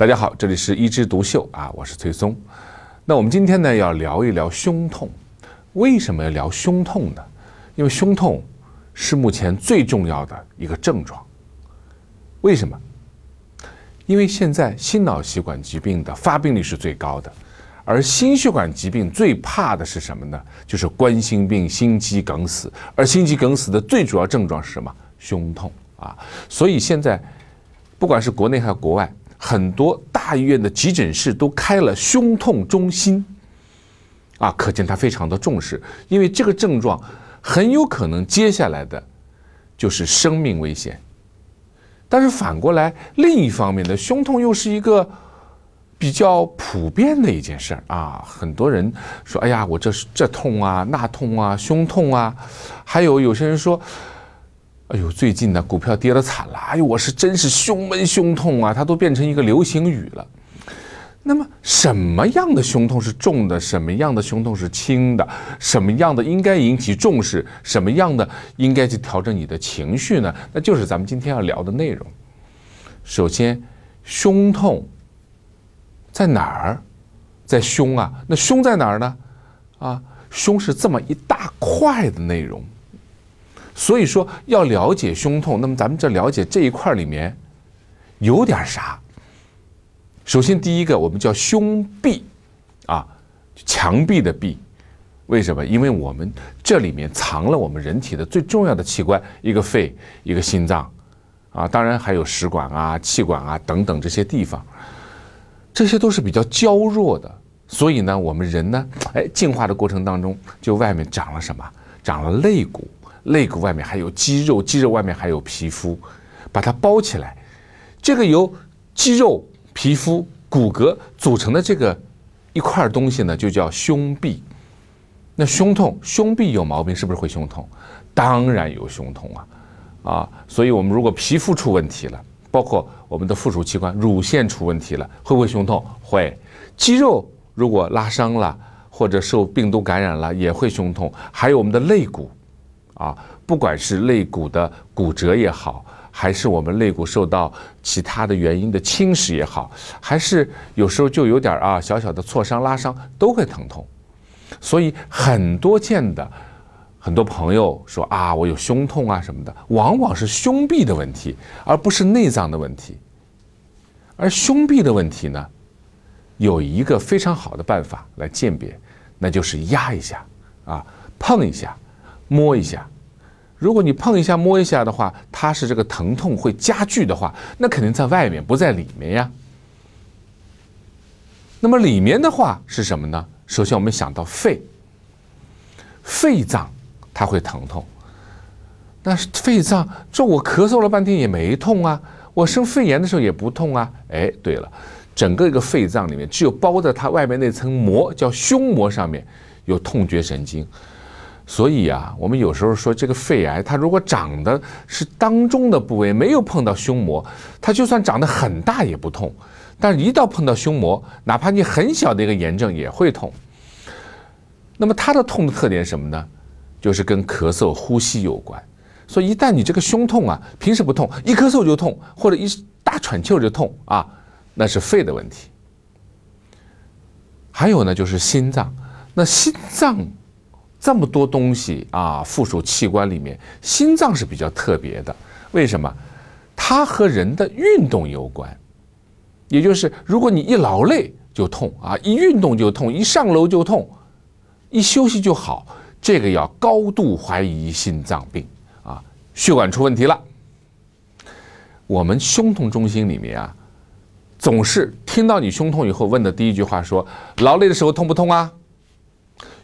大家好，这里是一枝独秀啊，我是崔松。那我们今天呢要聊一聊胸痛。为什么要聊胸痛呢？因为胸痛是目前最重要的一个症状。为什么？因为现在心脑血管疾病的发病率是最高的，而心血管疾病最怕的是什么呢？就是冠心病、心肌梗死。而心肌梗死的最主要症状是什么？胸痛啊！所以现在不管是国内还是国外。很多大医院的急诊室都开了胸痛中心，啊，可见他非常的重视，因为这个症状很有可能接下来的就是生命危险。但是反过来，另一方面呢，胸痛又是一个比较普遍的一件事儿啊，很多人说，哎呀，我这这痛啊，那痛啊，胸痛啊，还有有些人说。哎呦，最近呢，股票跌得惨了。哎呦，我是真是胸闷胸痛啊，它都变成一个流行语了。那么，什么样的胸痛是重的？什么样的胸痛是轻的？什么样的应该引起重视？什么样的应该去调整你的情绪呢？那就是咱们今天要聊的内容。首先，胸痛在哪儿？在胸啊？那胸在哪儿呢？啊，胸是这么一大块的内容。所以说要了解胸痛，那么咱们这了解这一块里面有点啥？首先第一个，我们叫胸壁，啊，墙壁的壁。为什么？因为我们这里面藏了我们人体的最重要的器官，一个肺，一个心脏，啊，当然还有食管啊、气管啊等等这些地方，这些都是比较娇弱的。所以呢，我们人呢，哎，进化的过程当中，就外面长了什么？长了肋骨。肋骨外面还有肌肉，肌肉外面还有皮肤，把它包起来。这个由肌肉、皮肤、骨骼组成的这个一块东西呢，就叫胸壁。那胸痛，胸壁有毛病，是不是会胸痛？当然有胸痛啊！啊，所以我们如果皮肤出问题了，包括我们的附属器官乳腺出问题了，会不会胸痛？会。肌肉如果拉伤了，或者受病毒感染了，也会胸痛。还有我们的肋骨。啊，不管是肋骨的骨折也好，还是我们肋骨受到其他的原因的侵蚀也好，还是有时候就有点啊小小的挫伤拉伤都会疼痛，所以很多见的很多朋友说啊我有胸痛啊什么的，往往是胸壁的问题，而不是内脏的问题。而胸壁的问题呢，有一个非常好的办法来鉴别，那就是压一下啊，碰一下。摸一下，如果你碰一下、摸一下的话，它是这个疼痛会加剧的话，那肯定在外面，不在里面呀。那么里面的话是什么呢？首先我们想到肺，肺脏它会疼痛。那肺脏，这我咳嗽了半天也没痛啊，我生肺炎的时候也不痛啊。哎，对了，整个一个肺脏里面，只有包在它外面那层膜，叫胸膜上面有痛觉神经。所以啊，我们有时候说这个肺癌，它如果长的是当中的部位，没有碰到胸膜，它就算长得很大也不痛。但是，一到碰到胸膜，哪怕你很小的一个炎症也会痛。那么，它的痛的特点什么呢？就是跟咳嗽、呼吸有关。所以，一旦你这个胸痛啊，平时不痛，一咳嗽就痛，或者一大喘气就痛啊，那是肺的问题。还有呢，就是心脏，那心脏。这么多东西啊，附属器官里面，心脏是比较特别的。为什么？它和人的运动有关。也就是，如果你一劳累就痛啊，一运动就痛，一上楼就痛，一休息就好，这个要高度怀疑心脏病啊，血管出问题了。我们胸痛中心里面啊，总是听到你胸痛以后问的第一句话说：劳累的时候痛不痛啊？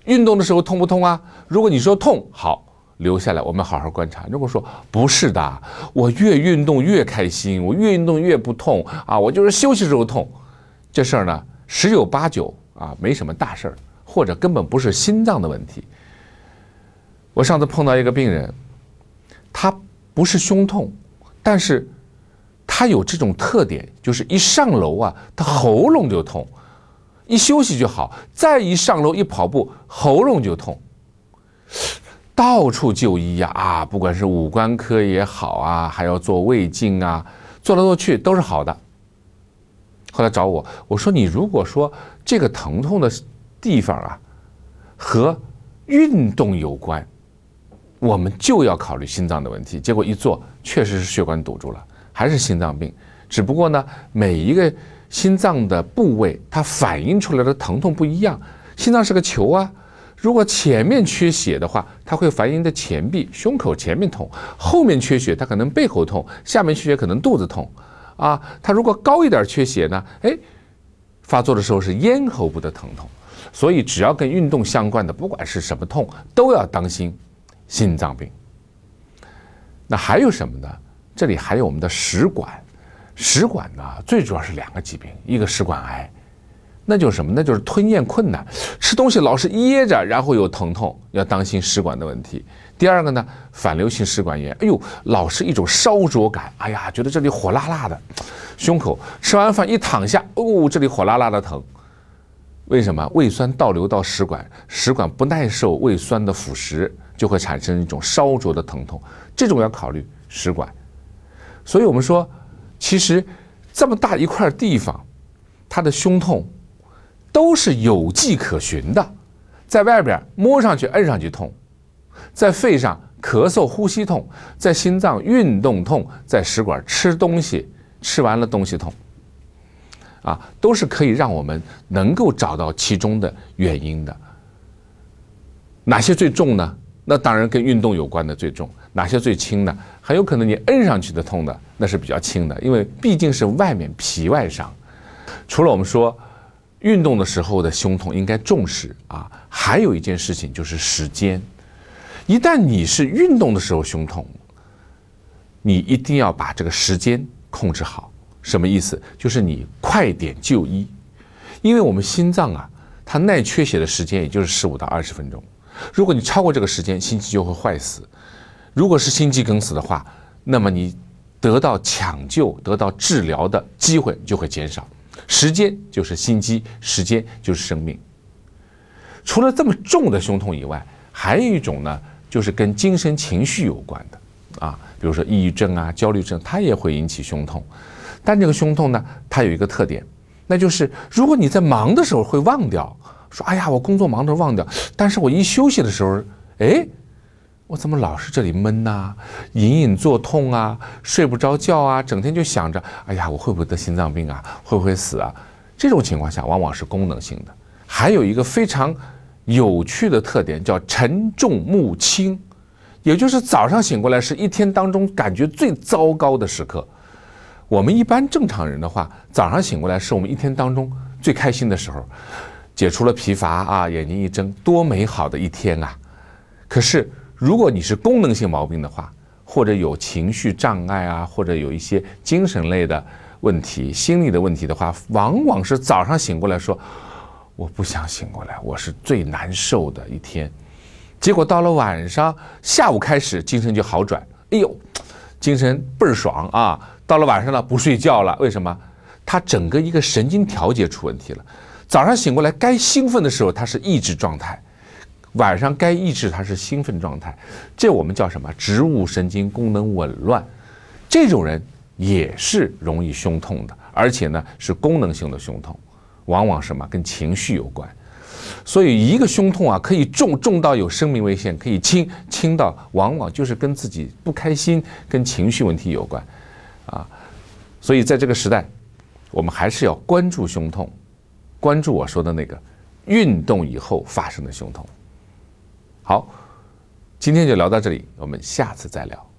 运动的时候痛不痛啊？如果你说痛，好，留下来，我们好好观察。如果说不是的，我越运动越开心，我越运动越不痛啊，我就是休息时候痛，这事儿呢十有八九啊没什么大事儿，或者根本不是心脏的问题。我上次碰到一个病人，他不是胸痛，但是他有这种特点，就是一上楼啊，他喉咙就痛。一休息就好，再一上楼一跑步，喉咙就痛，到处就医呀啊！不管是五官科也好啊，还要做胃镜啊，做来做去都是好的。后来找我，我说你如果说这个疼痛的地方啊和运动有关，我们就要考虑心脏的问题。结果一做，确实是血管堵住了，还是心脏病。只不过呢，每一个心脏的部位，它反映出来的疼痛不一样。心脏是个球啊，如果前面缺血的话，它会反映在前臂、胸口前面痛；后面缺血，它可能背后痛；下面缺血，可能肚子痛。啊，它如果高一点缺血呢？哎，发作的时候是咽喉部的疼痛。所以，只要跟运动相关的，不管是什么痛，都要当心心脏病。那还有什么呢？这里还有我们的食管。食管呢，最主要是两个疾病，一个食管癌，那就是什么？那就是吞咽困难，吃东西老是噎着，然后有疼痛，要当心食管的问题。第二个呢，反流性食管炎，哎呦，老是一种烧灼感，哎呀，觉得这里火辣辣的，胸口吃完饭一躺下，哦，这里火辣辣的疼，为什么？胃酸倒流到食管，食管不耐受胃酸的腐蚀，就会产生一种烧灼的疼痛，这种要考虑食管。所以我们说。其实，这么大一块地方，他的胸痛都是有迹可循的，在外边摸上去、摁上去痛，在肺上咳嗽、呼吸痛，在心脏运动痛，在食管吃东西吃完了东西痛，啊，都是可以让我们能够找到其中的原因的。哪些最重呢？那当然跟运动有关的最重，哪些最轻呢？很有可能你摁上去的痛的那是比较轻的，因为毕竟是外面皮外伤。除了我们说运动的时候的胸痛应该重视啊，还有一件事情就是时间。一旦你是运动的时候胸痛，你一定要把这个时间控制好。什么意思？就是你快点就医，因为我们心脏啊，它耐缺血的时间也就是十五到二十分钟。如果你超过这个时间，心肌就会坏死。如果是心肌梗死的话，那么你得到抢救、得到治疗的机会就会减少。时间就是心肌，时间就是生命。除了这么重的胸痛以外，还有一种呢，就是跟精神情绪有关的啊，比如说抑郁症啊、焦虑症，它也会引起胸痛。但这个胸痛呢，它有一个特点，那就是如果你在忙的时候会忘掉。说：“哎呀，我工作忙着忘掉，但是我一休息的时候，哎，我怎么老是这里闷呐，隐隐作痛啊，睡不着觉啊，整天就想着，哎呀，我会不会得心脏病啊？会不会死啊？这种情况下，往往是功能性的。还有一个非常有趣的特点，叫沉重目轻，也就是早上醒过来是一天当中感觉最糟糕的时刻。我们一般正常人的话，早上醒过来是我们一天当中最开心的时候。”解除了疲乏啊，眼睛一睁，多美好的一天啊！可是，如果你是功能性毛病的话，或者有情绪障碍啊，或者有一些精神类的问题、心理的问题的话，往往是早上醒过来说：“我不想醒过来，我是最难受的一天。”结果到了晚上，下午开始精神就好转，哎呦，精神倍儿爽啊！到了晚上了，不睡觉了，为什么？他整个一个神经调节出问题了。早上醒过来，该兴奋的时候他是抑制状态，晚上该抑制它是兴奋状态，这我们叫什么？植物神经功能紊乱。这种人也是容易胸痛的，而且呢是功能性的胸痛，往往什么跟情绪有关。所以一个胸痛啊，可以重重到有生命危险，可以轻轻到往往就是跟自己不开心、跟情绪问题有关啊。所以在这个时代，我们还是要关注胸痛。关注我说的那个运动以后发生的胸痛。好，今天就聊到这里，我们下次再聊。